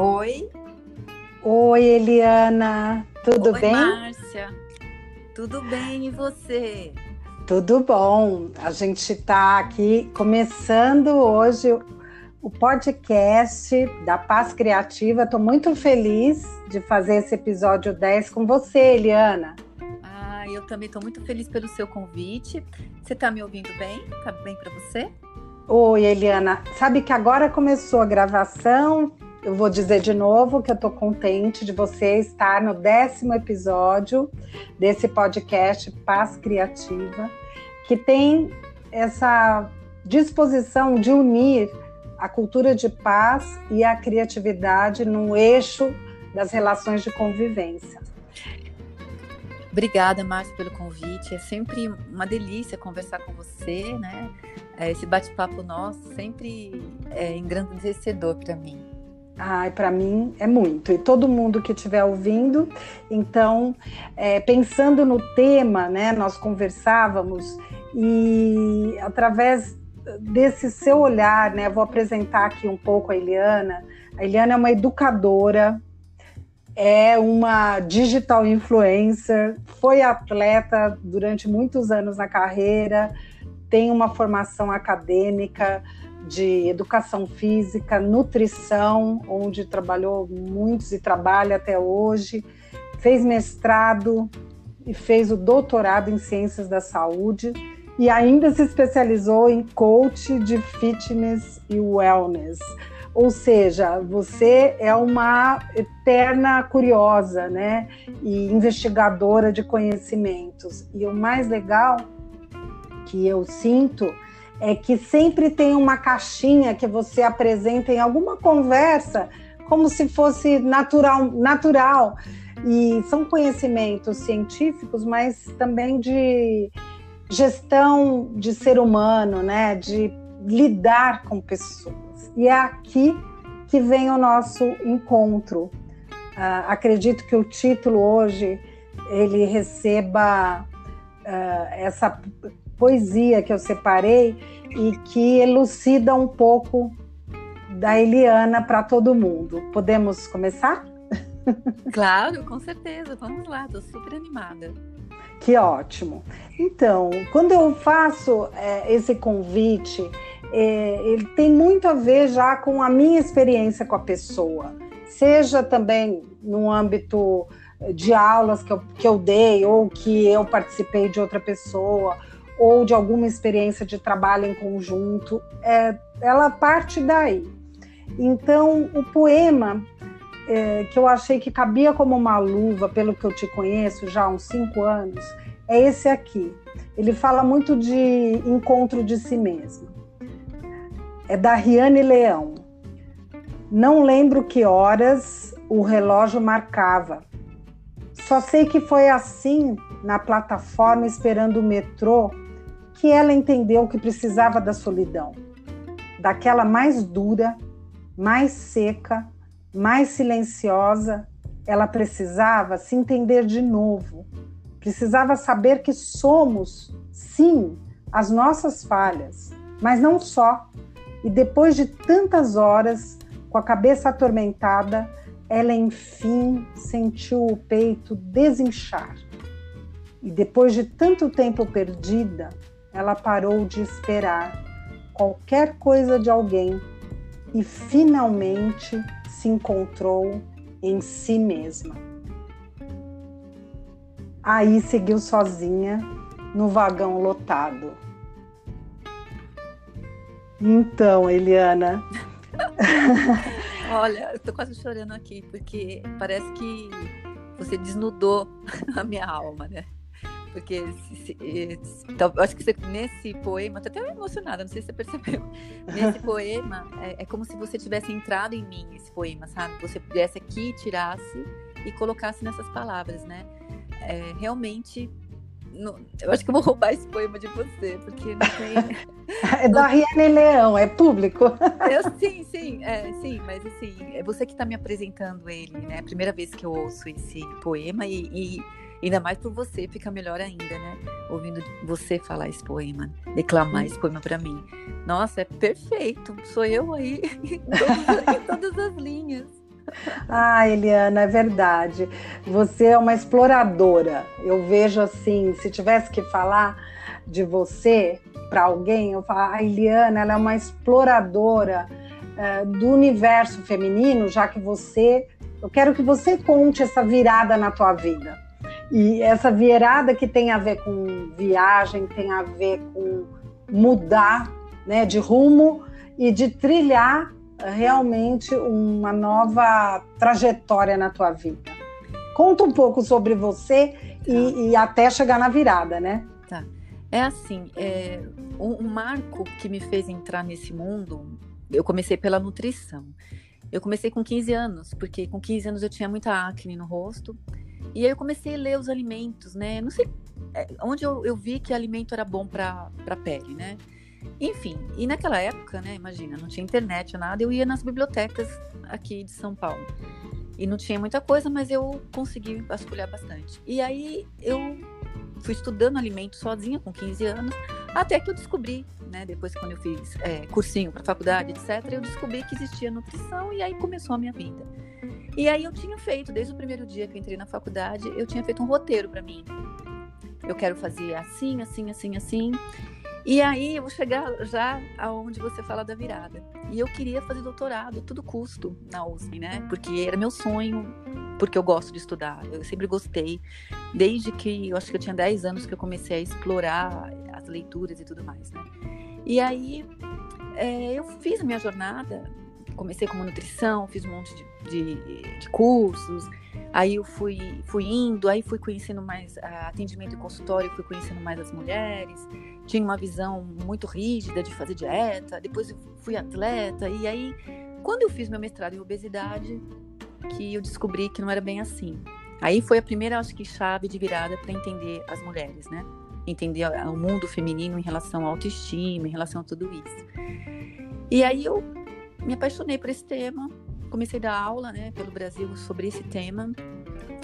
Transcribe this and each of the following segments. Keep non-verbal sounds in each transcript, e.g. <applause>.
Oi. Oi, Eliana. Tudo Oi, bem? Márcia. Tudo bem e você? Tudo bom. A gente está aqui começando hoje o podcast da Paz Criativa. Estou muito feliz de fazer esse episódio 10 com você, Eliana. Ah, eu também estou muito feliz pelo seu convite. Você está me ouvindo bem? Tá bem para você? Oi, Eliana. Sabe que agora começou a gravação. Eu vou dizer de novo que eu estou contente de você estar no décimo episódio desse podcast Paz Criativa, que tem essa disposição de unir a cultura de paz e a criatividade no eixo das relações de convivência. Obrigada, Márcia, pelo convite. É sempre uma delícia conversar com você, né? Esse bate-papo nosso sempre é engrandecedor para mim. Ai, para mim é muito. E todo mundo que estiver ouvindo, então, é, pensando no tema, né, nós conversávamos e através desse seu olhar, né, vou apresentar aqui um pouco a Eliana. A Eliana é uma educadora, é uma digital influencer, foi atleta durante muitos anos na carreira, tem uma formação acadêmica, de educação física, nutrição, onde trabalhou muitos e trabalha até hoje, fez mestrado e fez o doutorado em ciências da saúde e ainda se especializou em coach de fitness e wellness. Ou seja, você é uma eterna curiosa, né? E investigadora de conhecimentos. E o mais legal que eu sinto é que sempre tem uma caixinha que você apresenta em alguma conversa, como se fosse natural, natural. E são conhecimentos científicos, mas também de gestão de ser humano, né? De lidar com pessoas. E é aqui que vem o nosso encontro. Uh, acredito que o título hoje ele receba uh, essa poesia que eu separei e que elucida um pouco da Eliana para todo mundo. Podemos começar? <laughs> Claro, com certeza. Vamos lá, estou super animada. Que ótimo. Então, quando eu faço é, esse convite, é, ele tem muito a ver já com a minha experiência com a pessoa, seja também no âmbito de aulas que eu, que eu dei ou que eu participei de outra pessoa, ou de alguma experiência de trabalho em conjunto, é, ela parte daí. Então, o poema é, que eu achei que cabia como uma luva, pelo que eu te conheço já há uns cinco anos, é esse aqui. Ele fala muito de encontro de si mesmo. É da Riane Leão. Não lembro que horas o relógio marcava. Só sei que foi assim na plataforma esperando o metrô que ela entendeu que precisava da solidão, daquela mais dura, mais seca, mais silenciosa. Ela precisava se entender de novo, precisava saber que somos, sim, as nossas falhas, mas não só. E depois de tantas horas, com a cabeça atormentada, ela enfim sentiu o peito desinchar. E depois de tanto tempo perdida, ela parou de esperar qualquer coisa de alguém e finalmente se encontrou em si mesma. Aí seguiu sozinha no vagão lotado. Então, Eliana. <laughs> Olha, eu tô quase chorando aqui, porque parece que você desnudou <laughs> a minha alma, né? Porque se, se, se, acho que você, nesse poema, tô até emocionada, não sei se você percebeu. <laughs> Nesse poema, é, é, como se você tivesse entrado em mim, esse poema, sabe? Você pudesse aqui, tirasse e colocasse nessas palavras, né? É, realmente, eu acho que eu vou roubar esse poema de você, porque não tem. <laughs> <laughs> é da Riane Leão, é público. Eu, sim, sim, é, sim, mas assim, é você que está me apresentando ele, né? É a primeira vez que eu ouço esse poema e, e Ainda mais por você, fica melhor ainda, né? Ouvindo você falar esse poema, declamar esse poema para mim. Nossa, é perfeito. Sou eu aí <laughs> em todas, as linhas. Ah, Eliana, é verdade. Você é uma exploradora. Eu vejo assim, se tivesse que falar de você para alguém, eu falo, a Eliana, ela é uma exploradora é, do universo feminino, já que você, eu quero que você conte essa virada na tua vida. E essa virada que tem a ver com viagem, tem a ver com mudar, né, de rumo e de trilhar realmente uma nova trajetória na tua vida. Conta um pouco sobre você e, tá. e até chegar na virada, né? Tá. É assim, é, um, um marco que me fez entrar nesse mundo, eu comecei pela nutrição. Eu comecei com 15 anos, porque com 15 anos eu tinha muita acne no rosto. E aí eu comecei a ler os alimentos, né? Não sei é, onde eu, eu vi que alimento era bom para a pele, né? Enfim, e naquela época, né, imagina, não tinha internet, nada, eu ia nas bibliotecas aqui de São Paulo. E não tinha muita coisa, mas eu consegui vasculhar bastante. E aí eu fui estudando alimento sozinha com 15 anos, até que eu descobri, né, depois quando eu fiz é, cursinho para faculdade, etc, eu descobri que existia nutrição e aí começou a minha vida. E aí eu tinha feito, desde o primeiro dia que eu entrei na faculdade, eu tinha feito um roteiro para mim. Eu quero fazer assim, assim, assim, assim. E aí eu vou chegar já aonde você fala da virada. E eu queria fazer doutorado a todo custo na USP, né? Porque era meu sonho, porque eu gosto de estudar. Eu sempre gostei. Desde que eu acho que eu tinha 10 anos que eu comecei a explorar as leituras e tudo mais, né? E aí é, eu fiz a minha jornada, comecei como nutrição, fiz um monte de, de, de cursos. Aí eu fui, fui indo, aí fui conhecendo mais uh, atendimento em consultório, fui conhecendo mais as mulheres tinha uma visão muito rígida de fazer dieta, depois fui atleta, e aí, quando eu fiz meu mestrado em obesidade, que eu descobri que não era bem assim. Aí foi a primeira, acho que, chave de virada para entender as mulheres, né? Entender o mundo feminino em relação à autoestima, em relação a tudo isso. E aí eu me apaixonei por esse tema, comecei a dar aula, né, pelo Brasil sobre esse tema.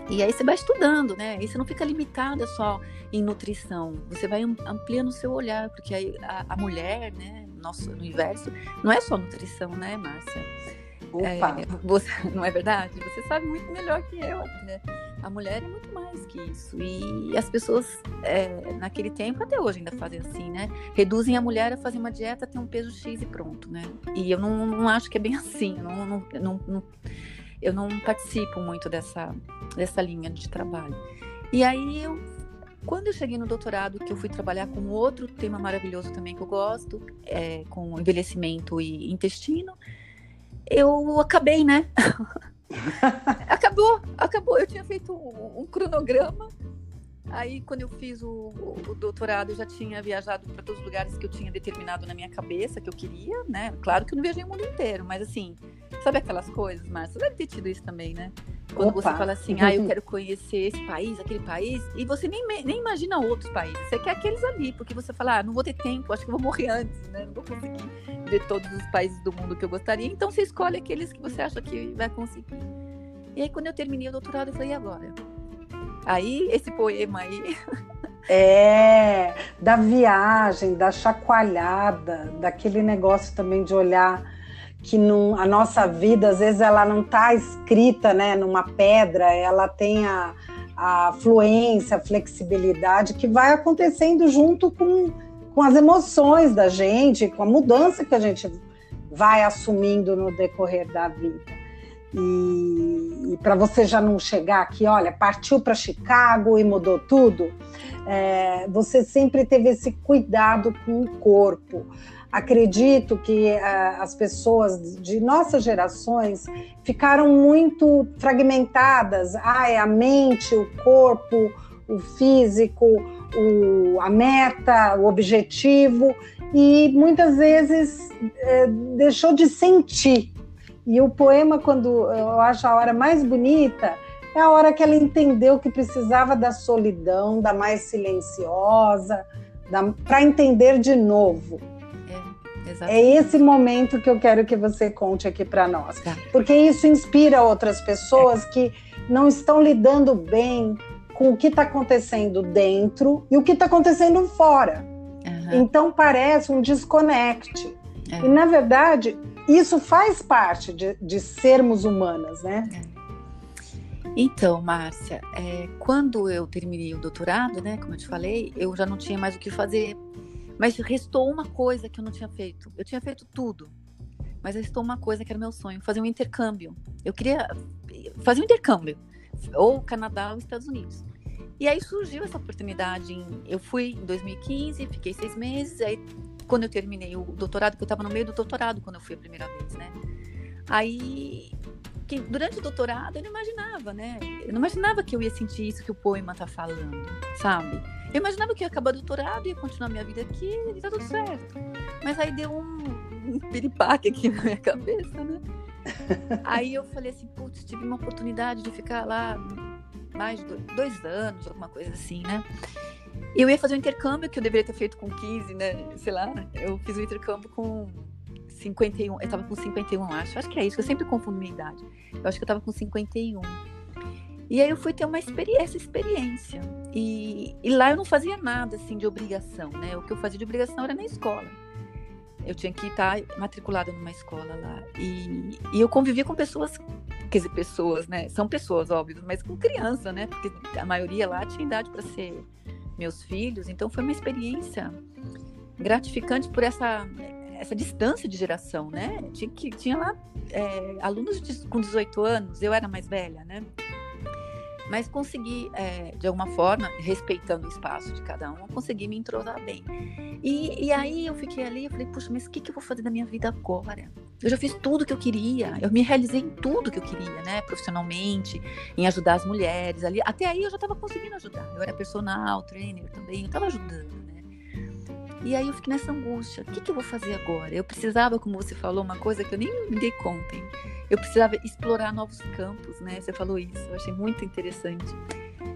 E aí você vai estudando, né? E você não fica limitada só em nutrição. Você vai ampliando o seu olhar, porque a, a mulher, né, nosso universo, não é só nutrição, né, Márcia? Opa. É, você, <laughs> não é verdade? Você sabe muito melhor que eu, né? A mulher é muito mais que isso. E as pessoas, é, naquele tempo, até hoje ainda fazem assim, né? Reduzem a mulher a fazer uma dieta, ter um peso X e pronto, né? E eu não, não acho que é bem <laughs> assim. Eu não, não, não, não eu não participo muito dessa, dessa linha de trabalho. E aí eu quando eu cheguei no doutorado, que eu fui trabalhar com outro tema maravilhoso também que eu gosto, é, com envelhecimento e intestino, eu acabei, né? <laughs> acabou, acabou. Eu tinha feito um, um cronograma Aí, quando eu fiz o, o, doutorado, eu já tinha viajado para todos os lugares que eu tinha determinado na minha cabeça que eu queria, né? Claro que eu não viajei o mundo inteiro, mas assim, sabe aquelas coisas, Márcia? Você deve ter tido isso também, né? Quando Opa. você fala assim, ah, eu quero conhecer esse país, aquele país, e você nem, nem imagina outros países, você quer aqueles ali, porque você fala, ah, não vou ter tempo, acho que vou morrer antes, né? Não vou conseguir ver todos os países do mundo que eu gostaria, então você escolhe aqueles que você acha que vai conseguir. E aí, quando eu terminei o doutorado, eu falei, e agora? Aí, esse poema aí. É, da viagem, da chacoalhada, daquele negócio também de olhar que a nossa vida, às vezes, ela não está escrita né, numa pedra, ela tem a, a fluência, a flexibilidade que vai acontecendo junto com, com as emoções da gente, com a mudança que a gente vai assumindo no decorrer da vida. E, e para você já não chegar aqui, olha, partiu para Chicago e mudou tudo, é, você sempre teve esse cuidado com o corpo. Acredito que é, as pessoas de nossas gerações ficaram muito fragmentadas. Ah, é a mente, o corpo, o físico, o, a meta, o objetivo, e muitas vezes é, deixou de sentir e o poema, quando eu acho a hora mais bonita, é a hora que ela entendeu que precisava da solidão, da mais silenciosa, para entender de novo. É, é, esse momento que eu quero que você conte aqui para nós. Tá. Porque isso inspira outras pessoas é. que não estão lidando bem com o que está acontecendo dentro e o que está acontecendo fora. Uhum. Então parece um desconecte. É. E na verdade, isso faz parte de, de sermos humanas, né? É. Então, Márcia, é, quando eu terminei o doutorado, né, como eu te falei, eu já não tinha mais o que fazer. Mas restou uma coisa que eu não tinha feito. Eu tinha feito tudo, mas restou uma coisa que era meu sonho, fazer um intercâmbio. Eu queria fazer um intercâmbio, ou Canadá ou Estados Unidos. E aí surgiu essa oportunidade. Eu fui em 2015, fiquei seis meses. Aí, quando eu terminei o doutorado, que eu estava no meio do doutorado quando eu fui a primeira vez, né? Aí que durante o doutorado eu não imaginava, né? Eu não imaginava que eu ia sentir isso que o poema tá falando, sabe? Eu imaginava que ia acabar doutorado, ia continuar minha vida aqui e tá tudo certo. Mas aí deu um, um piripaque aqui <laughs> na minha cabeça, né? Aí eu falei assim, putz, tive uma oportunidade de ficar lá mais de dois anos, alguma coisa assim, né? Eu ia fazer um intercâmbio que eu deveria ter feito com 15, né? Sei lá, eu fiz um intercâmbio com 51, eu tava com 51, acho. Acho que é isso, eu sempre confundo minha idade. Eu acho que eu tava com 51. E aí eu fui ter uma experiência, essa experiência. E, e lá eu não fazia nada assim de obrigação, né? O que eu fazia de obrigação era na escola. Eu tinha que estar matriculada numa escola lá. E, e eu convivia com pessoas, quer dizer, pessoas, né? São pessoas, óbvio, mas com criança, né? Porque a maioria lá tinha idade para ser meus filhos. Então foi uma experiência gratificante por essa essa distância de geração, né? Tinha, que, tinha lá é, alunos de, com 18 anos, eu era mais velha, né? Mas consegui, é, de alguma forma, respeitando o espaço de cada um, consegui me entrosar bem. E, e aí eu fiquei ali, eu falei, puxa, mas o que, que eu vou fazer da minha vida agora? Eu já fiz tudo que eu queria, eu me realizei em tudo que eu queria, né? Profissionalmente, em ajudar as mulheres ali. Até aí eu já estava conseguindo ajudar. Eu era personal, trainer também, eu estava ajudando. E aí eu fiquei nessa angústia. O que, que eu vou fazer agora? Eu precisava, como você falou, uma coisa que eu nem me dei conta. Hein? Eu precisava explorar novos campos, né? Você falou isso. Eu achei muito interessante.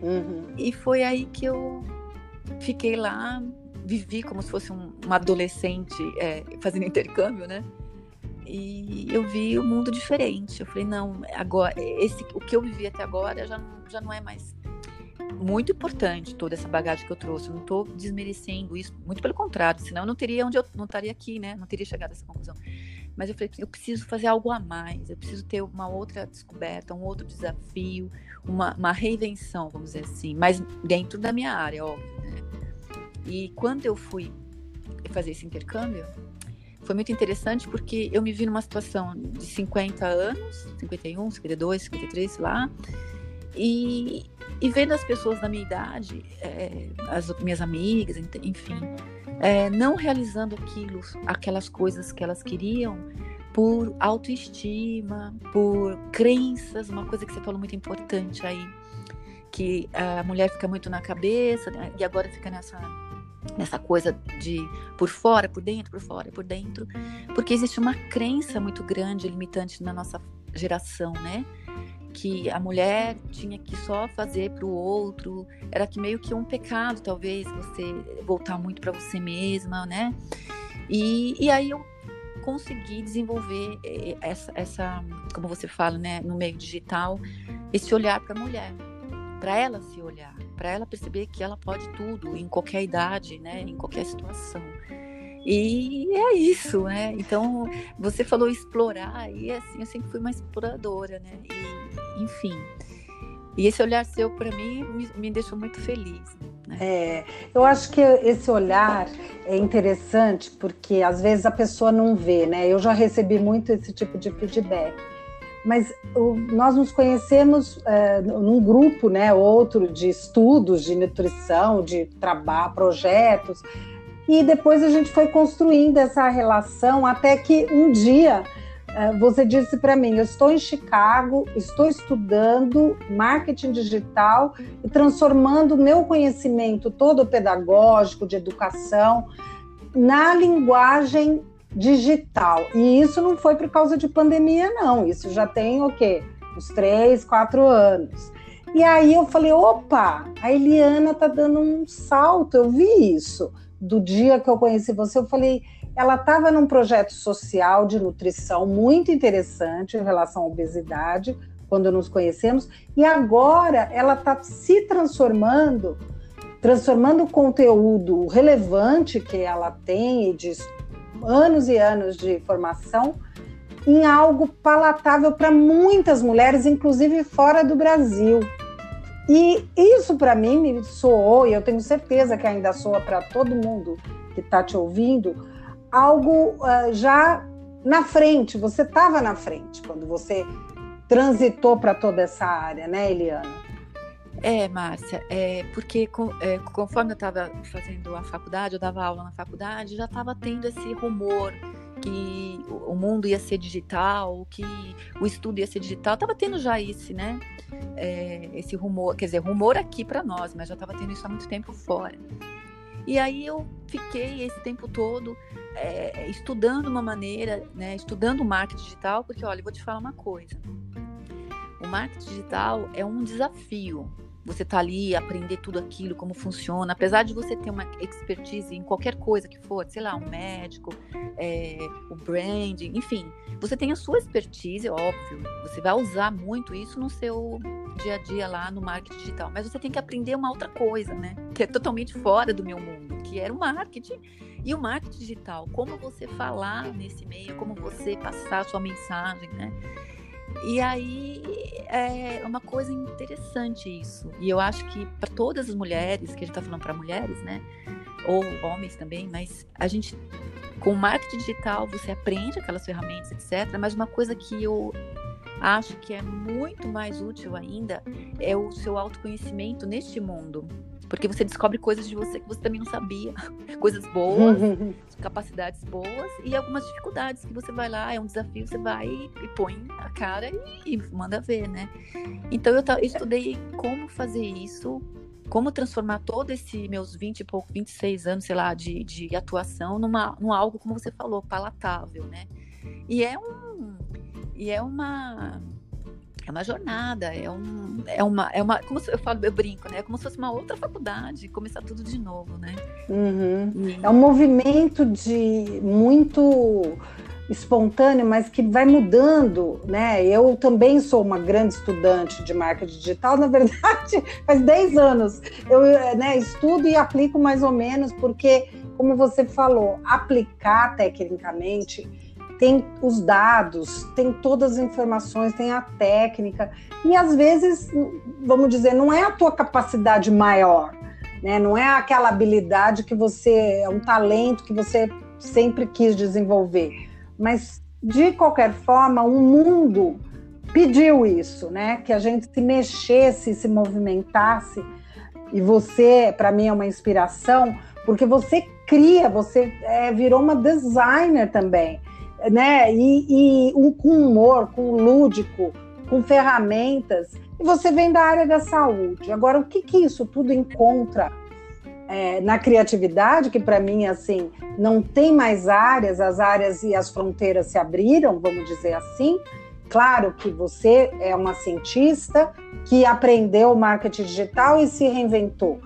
Uhum. E foi aí que eu fiquei lá, vivi como se fosse um, uma adolescente é, fazendo intercâmbio, né? E eu vi o um mundo diferente. Eu falei, não, agora, esse, o que eu vivi até agora já, já não é mais muito importante toda essa bagagem que eu trouxe. Eu não estou desmerecendo isso, muito pelo contrário, senão eu não teria onde eu não estaria aqui, né? Não teria chegado a essa conclusão. Mas eu falei, eu preciso fazer algo a mais, eu preciso ter uma outra descoberta, um outro desafio, uma, uma reinvenção, vamos dizer assim, mas dentro da minha área, óbvio, né? E quando eu fui fazer esse intercâmbio, foi muito interessante porque eu me vi numa situação de 50 anos, 51, 52, 53, lá, e, e vendo as pessoas da minha idade, é, as minhas amigas, enfim, é, não realizando aquilo, aquelas coisas que elas queriam por autoestima, por crenças, uma coisa que você falou muito importante aí, que a mulher fica muito na cabeça né, e agora fica nessa nessa coisa de por fora, por dentro, por fora, por dentro, porque existe uma crença muito grande, limitante na nossa geração, né? Que a mulher tinha que só fazer para o outro, era que meio que um pecado, talvez, você voltar muito para você mesma, né? E, e aí eu consegui desenvolver eh, essa, essa, como você fala, né, no meio digital, esse olhar para a mulher, para ela se olhar, para ela perceber que ela pode tudo, em qualquer idade, né, em qualquer situação. E é isso, né? Então, você falou explorar, e assim, eu sempre fui uma exploradora, né? E, enfim. E esse olhar seu, para mim, me, me, deixou muito feliz. Né? É, eu acho que esse olhar é interessante porque às vezes a pessoa não vê, né? Eu já recebi muito esse tipo de feedback. Mas o, nós nos conhecemos é, num grupo, né? Outro de estudos de nutrição, de trabalho, projetos e depois a gente foi construindo essa relação até que um dia você disse para mim: Eu estou em Chicago, estou estudando marketing digital e transformando o meu conhecimento todo pedagógico de educação na linguagem digital. E isso não foi por causa de pandemia, não. Isso já tem o quê? Uns três, quatro anos. E aí eu falei: opa, a Eliana tá dando um salto, eu vi isso do dia que eu conheci você, eu falei, ela estava num projeto social de nutrição muito interessante em relação à obesidade, quando nos conhecemos, e agora ela está se transformando, transformando o conteúdo relevante que ela tem de anos e anos de formação em algo palatável para muitas mulheres, inclusive fora do Brasil. E isso para mim me soou, e eu tenho certeza que ainda soa para todo mundo que está te ouvindo, algo uh, já na frente. Você estava na frente quando você transitou para toda essa área, né, Eliana? É, Márcia, é, porque é, conforme eu estava fazendo a faculdade, eu dava aula na faculdade, já estava tendo esse rumor que o mundo ia ser digital, que o estudo ia ser digital, estava tendo já esse, né? É, esse rumor, quer dizer, rumor aqui para nós, mas já estava tendo isso há muito tempo fora. E aí eu fiquei esse tempo todo é, estudando uma maneira, né, estudando o marketing digital, porque olha, eu vou te falar uma coisa. O marketing digital é um desafio, você tá ali, aprender tudo aquilo, como funciona, apesar de você ter uma expertise em qualquer coisa que for, sei lá, um médico, é, o branding, enfim, você tem a sua expertise, óbvio, você vai usar muito isso no seu dia a dia lá no marketing digital, mas você tem que aprender uma outra coisa, né, que é totalmente fora do meu mundo, que era o marketing. E o marketing digital, como você falar nesse meio, como você passar a sua mensagem, né? E aí é uma coisa interessante isso. E eu acho que para todas as mulheres, que a gente está falando para mulheres, né? Ou homens também, mas a gente, com o marketing digital, você aprende aquelas ferramentas, etc. Mas uma coisa que eu acho que é muito mais útil ainda é o seu autoconhecimento neste mundo. Porque você descobre coisas de você que você também não sabia. <laughs> Coisas boas, <laughs> capacidades boas e algumas dificuldades que você vai lá, é um desafio, você vai e põe a cara e, e manda ver, né? Então eu, eu estudei como fazer isso, como transformar todo esse meus 20 e pouco, 26 anos, sei lá, de, de atuação numa, num algo, como você falou, palatável, né? E é um. E é uma é uma jornada, é, um, é uma, é uma, como eu falo, eu brinco, né? É como se fosse uma outra faculdade, começar tudo de novo, né? Uhum. E... É um movimento de muito espontâneo, mas que vai mudando, né? Eu também sou uma grande estudante de marketing digital, na verdade, <laughs> faz 10 anos. Eu né, estudo e aplico mais ou menos, porque, como você falou, aplicar tecnicamente tem os dados, tem todas as informações, tem a técnica, e às vezes, vamos dizer, não é a tua capacidade maior, né? Não é aquela habilidade que você é um talento que você sempre quis desenvolver, mas de qualquer forma, o mundo pediu isso, né? Que a gente se mexesse, se movimentasse. E você, para mim, é uma inspiração, porque você cria, você é, virou uma designer também né? E, e um, com humor, com lúdico, com ferramentas. E você vem da área da saúde. Agora, o que, que isso tudo encontra é, na criatividade, que para mim, assim, não tem mais áreas, as áreas e as fronteiras se abriram, vamos dizer assim. Claro que você é uma cientista que aprendeu marketing digital e se reinventou.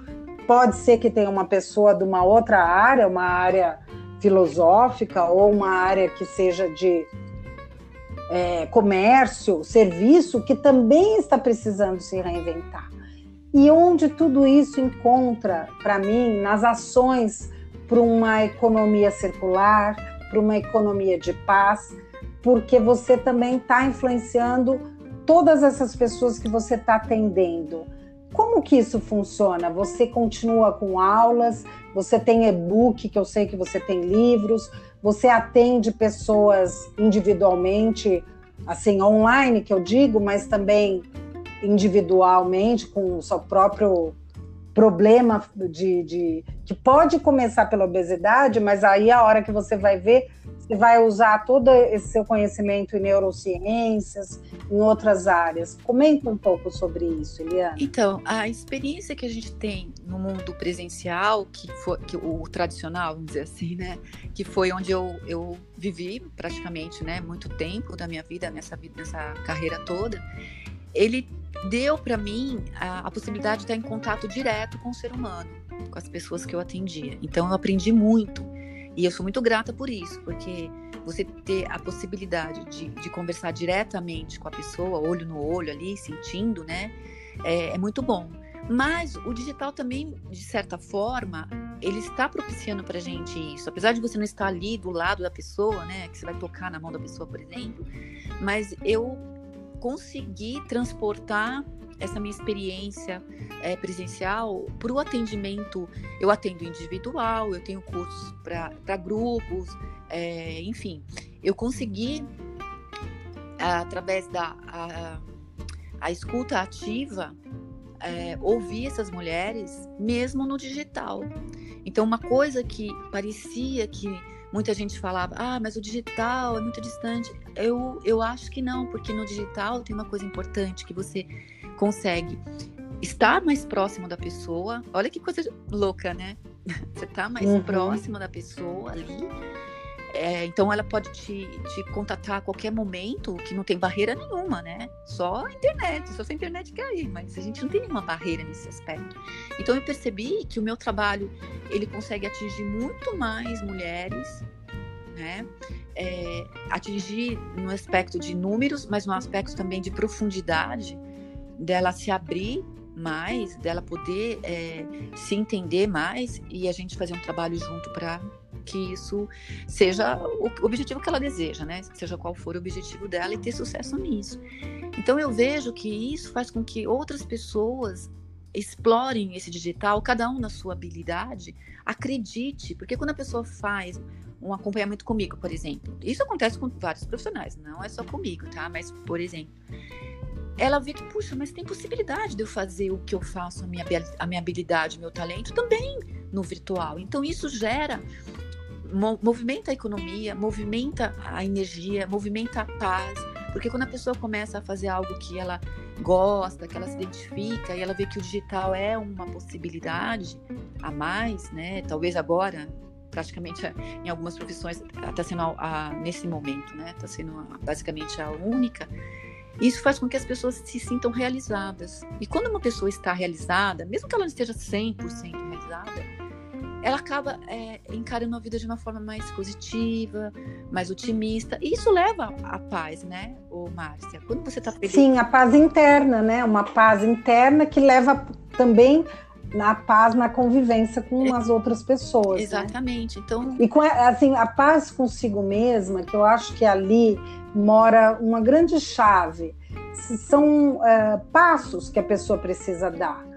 Pode ser que tenha uma pessoa de uma outra área, uma área filosófica ou uma área que seja de é, comércio, serviço, que também está precisando se reinventar. E onde tudo isso encontra, para mim, nas ações para uma economia circular, para uma economia de paz, porque você também está influenciando todas essas pessoas que você está atendendo. Como que isso funciona? Você continua com aulas, você tem e-book, que eu sei que você tem livros, você atende pessoas individualmente, assim, online, que eu digo, mas também individualmente, com o seu próprio problema de, de, que pode começar pela obesidade, mas aí a hora que você vai ver, vai usar todo esse seu conhecimento em neurociências, em outras áreas. Comenta um pouco sobre isso, Eliana. Então, a experiência que a gente tem no mundo presencial, que foi que, o tradicional, vamos dizer assim, né, que foi onde eu, eu vivi praticamente, né, muito tempo da minha vida nessa nessa carreira toda, ele deu para mim a, a, possibilidade de estar em contato direto com o ser humano, com as pessoas que eu atendia. Então eu aprendi muito e eu sou muito grata por isso, porque você ter a possibilidade de, de conversar diretamente com a pessoa, olho no olho ali, sentindo, né, é, é muito bom. Mas o digital também, de certa forma, ele está propiciando para gente isso. Apesar de você não estar ali do lado da pessoa, né, que você vai tocar na mão da pessoa, por exemplo, mas eu consegui transportar essa minha experiência é, presencial para o atendimento. Eu atendo individual, eu tenho cursos para grupos, é, enfim, eu consegui através da a, a escuta ativa é, ouvir essas mulheres mesmo no digital. Então, uma coisa que parecia que muita gente falava, ah, mas o digital é muito distante. Eu, eu acho que não, porque no digital tem uma coisa importante que você consegue estar mais próximo da pessoa. Olha que coisa louca, né? <laughs> Você está mais uhum. próximo da pessoa ali é, então ela pode te, te contatar a qualquer momento, que não tem barreira nenhuma, né? Só a internet, só se a internet cair, mas a gente não tem nenhuma barreira nesse aspecto. Então eu percebi que o meu trabalho ele consegue atingir muito mais mulheres, né? É, atingir no aspecto de números, mas no aspecto também de profundidade, dela se abrir mais, dela poder é, se entender mais e a gente fazer um trabalho junto para que isso seja o objetivo que ela deseja, né? Seja qual for o objetivo dela e ter sucesso nisso. Então eu vejo que isso faz com que outras pessoas explorem esse digital, cada um na sua habilidade, acredite, porque quando a pessoa faz um acompanhamento comigo, por exemplo, isso acontece com vários profissionais, não é só comigo, tá? Mas, por exemplo, ela vê que, puxa, mas tem possibilidade de eu fazer o que eu faço, a minha, a minha habilidade, meu talento também no virtual. Então, isso gera movimenta a economia, movimenta a energia, movimenta a paz. Porque quando a pessoa começa a fazer algo que ela gosta, que ela se identifica e ela vê que o digital é uma possibilidade a mais, né? Talvez agora, praticamente em algumas profissões, está sendo a, a, nesse momento, né? Está sendo a, basicamente a única. Isso faz com que as pessoas se sintam realizadas. E quando uma pessoa está realizada, mesmo que ela não esteja 100% realizada, ela acaba é, encarando a vida de uma forma mais positiva, mais otimista. E isso leva à paz, né, ô Márcia? Quando você está feliz. Sim, a paz interna, né? Uma paz interna que leva também na paz na convivência com as outras pessoas. Né? Exatamente. Né? Então. E com assim, a paz consigo mesma, que eu acho que ali mora uma grande chave. São uh, passos que a pessoa precisa dar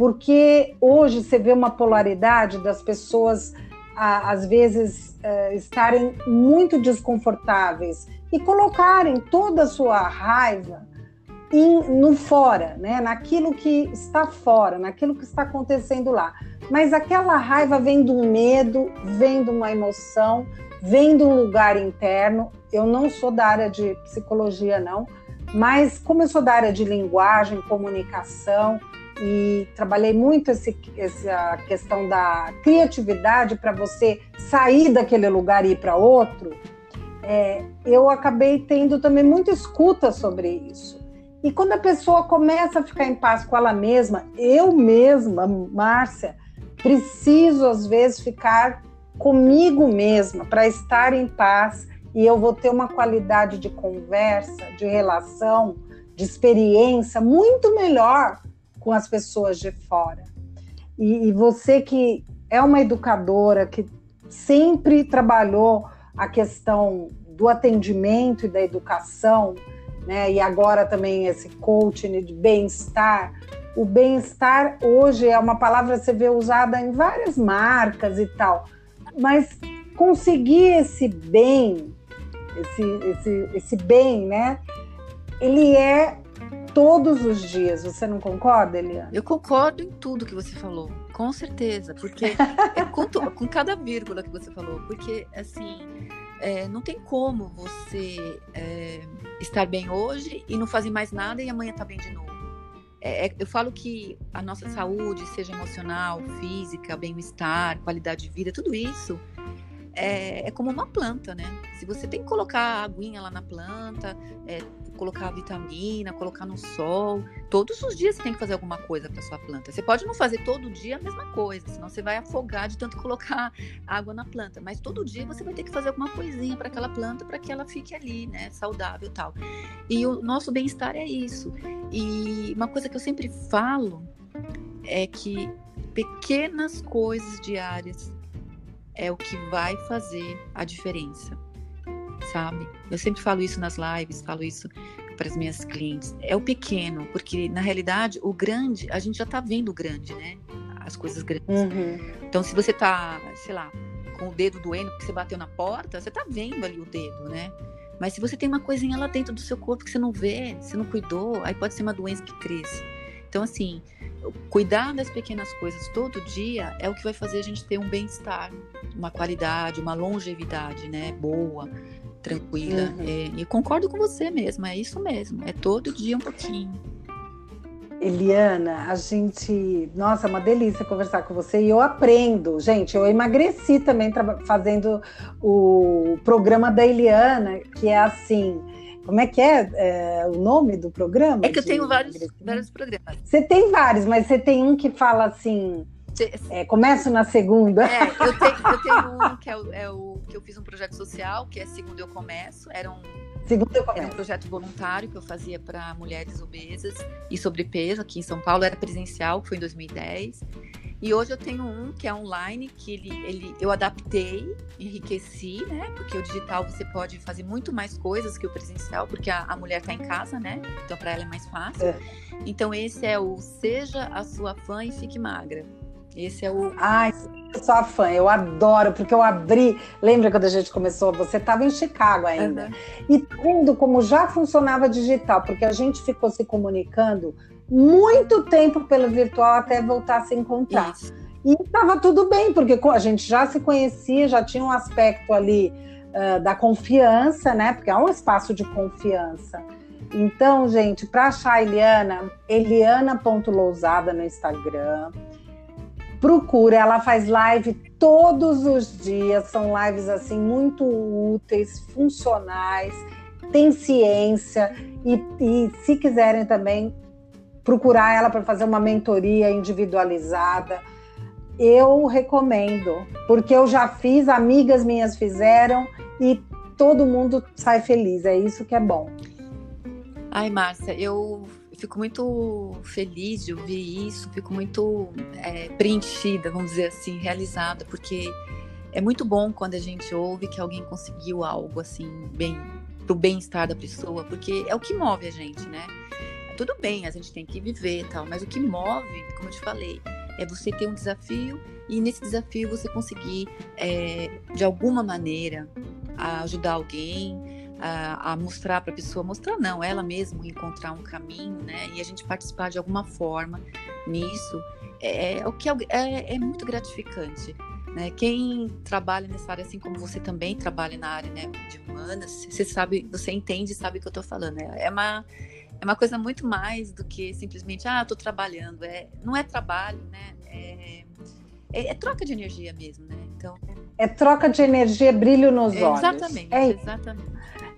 porque hoje você vê uma polaridade das pessoas às vezes é, estarem muito desconfortáveis e colocarem toda a sua raiva em, no fora, né? naquilo que está fora, naquilo que está acontecendo lá. Mas aquela raiva vem um medo, vem de uma emoção, vem de um lugar interno. Eu não sou da área de psicologia, não, mas como eu sou da área de linguagem, comunicação, e trabalhei muito esse, essa questão da criatividade para você sair daquele lugar e ir para outro, é, eu acabei tendo também muita escuta sobre isso. E quando a pessoa começa a ficar em paz com ela mesma, eu mesma, Márcia, preciso às vezes ficar comigo mesma para estar em paz e eu vou ter uma qualidade de conversa, de relação, de experiência muito melhor com as pessoas de fora. E, e você que é uma educadora que sempre trabalhou a questão do atendimento e da educação, né? E agora também esse coaching de bem-estar. O bem-estar hoje é uma palavra que você vê usada em várias marcas e tal, mas conseguir esse bem, esse, esse, esse bem, né? Ele é todos os dias. Você não concorda, Eliana? Eu concordo em tudo que você falou, com certeza, porque <laughs> é com, com, cada vírgula que você falou, porque assim é, não tem como você é, estar bem hoje e não fazer mais nada e amanhã tá bem de novo. É, é eu falo que a nossa saúde, seja emocional, física, bem-estar, qualidade de vida, tudo isso é, é, como uma planta, né? Se você tem que colocar aguinha lá na planta, é, colocar vitamina, colocar no sol. Todos os dias você tem que fazer alguma coisa para sua planta. Você pode não fazer todo dia a mesma coisa, senão você vai afogar de tanto <laughs> colocar água na planta. Mas todo dia você vai ter que fazer alguma coisinha para aquela planta para que ela fique ali, né, saudável e tal. E o nosso bem-estar é isso. E uma coisa que eu sempre falo é que pequenas coisas diárias é o que vai fazer a diferença, sabe? Eu sempre falo isso nas lives, falo isso para as minhas clientes. É o pequeno, porque na realidade o grande, a gente já está vendo o grande, né? As coisas grandes. Uhum. Então, se você tá, sei lá, com o dedo doendo porque você bateu na porta, você tá vendo ali o dedo, né? Mas se você tem uma coisinha lá dentro do seu corpo que você não vê, você não cuidou, aí pode ser uma doença que cresce. Então, assim, cuidar das pequenas coisas todo dia é o que vai fazer a gente ter um bem-estar, uma qualidade, uma longevidade, né? Boa, tranquila. Uhum. É, e concordo com você mesmo, é isso mesmo. É todo dia um pouquinho. Eliana, a gente. Nossa, é uma delícia conversar com você e eu aprendo. Gente, eu emagreci também fazendo o programa da Eliana, que é assim. Como é que é, é o nome do programa? É que eu tenho vários, vários programas. Você tem vários, mas você tem um que fala assim. É, começo na segunda. É, eu tenho, eu tenho um que é o, é o, que eu fiz um projeto social, que é Segunda Eu Começo. Era um Segunda eu Era um projeto voluntário que eu fazia para mulheres obesas e sobrepeso aqui em São Paulo. Era presencial, que foi em 2010. E hoje eu tenho um que é online, que ele, ele, eu adaptei, enriqueci, né? Porque o digital você pode fazer muito mais coisas que o presencial, porque a, a mulher está em casa, né? Então para ela é mais fácil. É. Então esse é o Seja a Sua Fã e Fique Magra. Esse é o. Ai, eu sou a fã, eu adoro, porque eu abri. Lembra quando a gente começou? Você estava em Chicago ainda. Uhum. E vendo como já funcionava digital, porque a gente ficou se comunicando muito tempo pelo virtual até voltar a se encontrar. Isso. E estava tudo bem, porque a gente já se conhecia, já tinha um aspecto ali uh, da confiança, né? Porque é um espaço de confiança. Então, gente, para achar a Eliana, eliana.lousada no Instagram procura, ela faz live todos os dias, são lives assim muito úteis, funcionais, tem ciência e, e se quiserem também procurar ela para fazer uma mentoria individualizada, eu recomendo, porque eu já fiz, amigas minhas fizeram e todo mundo sai feliz, é isso que é bom. Ai, Márcia, eu fico muito feliz de ouvir isso, fico muito é, preenchida, vamos dizer assim, realizada, porque é muito bom quando a gente ouve que alguém conseguiu algo assim, bem, pro bem-estar da pessoa, porque é o que move a gente, né? Tudo bem, a gente tem que viver tal, mas o que move, como eu te falei, é você ter um desafio e nesse desafio você conseguir, é, de alguma maneira, ajudar alguém, a, a mostrar para a pessoa, mostrar não, ela mesma encontrar um caminho, né? E a gente participar de alguma forma nisso, é, é o que é, é, é muito gratificante. Né? Quem trabalha nessa área, assim como você também trabalha na área né, de humanas, você sabe, você entende sabe o que eu estou falando. É, é uma, é uma coisa muito mais do que simplesmente, ah, estou trabalhando. É, não é trabalho, né? É, é, é, troca de energia mesmo, né? Então... É troca de energia, brilho nos olhos. Exatamente, é exatamente.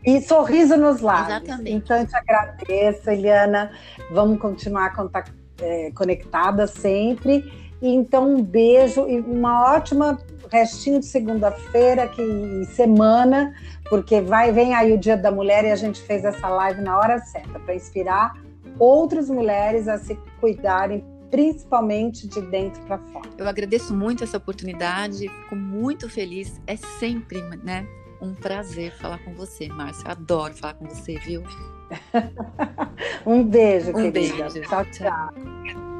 E sorriso nos lábios. Exatamente. Então, eu te agradeço, Eliana. Vamos continuar contact, é, conectada sempre. Então, um beijo e uma ótima restinho de segunda-feira que semana, porque vai vem aí o Dia da Mulher e a gente fez essa live na hora certa para inspirar outras mulheres a se cuidarem principalmente de dentro para fora. Eu agradeço muito essa oportunidade, fico muito feliz. É sempre, né, um prazer falar com você, Márcia. Adoro falar com você, viu? <laughs> um beijo, um querida. beijo. Tchau, tchau.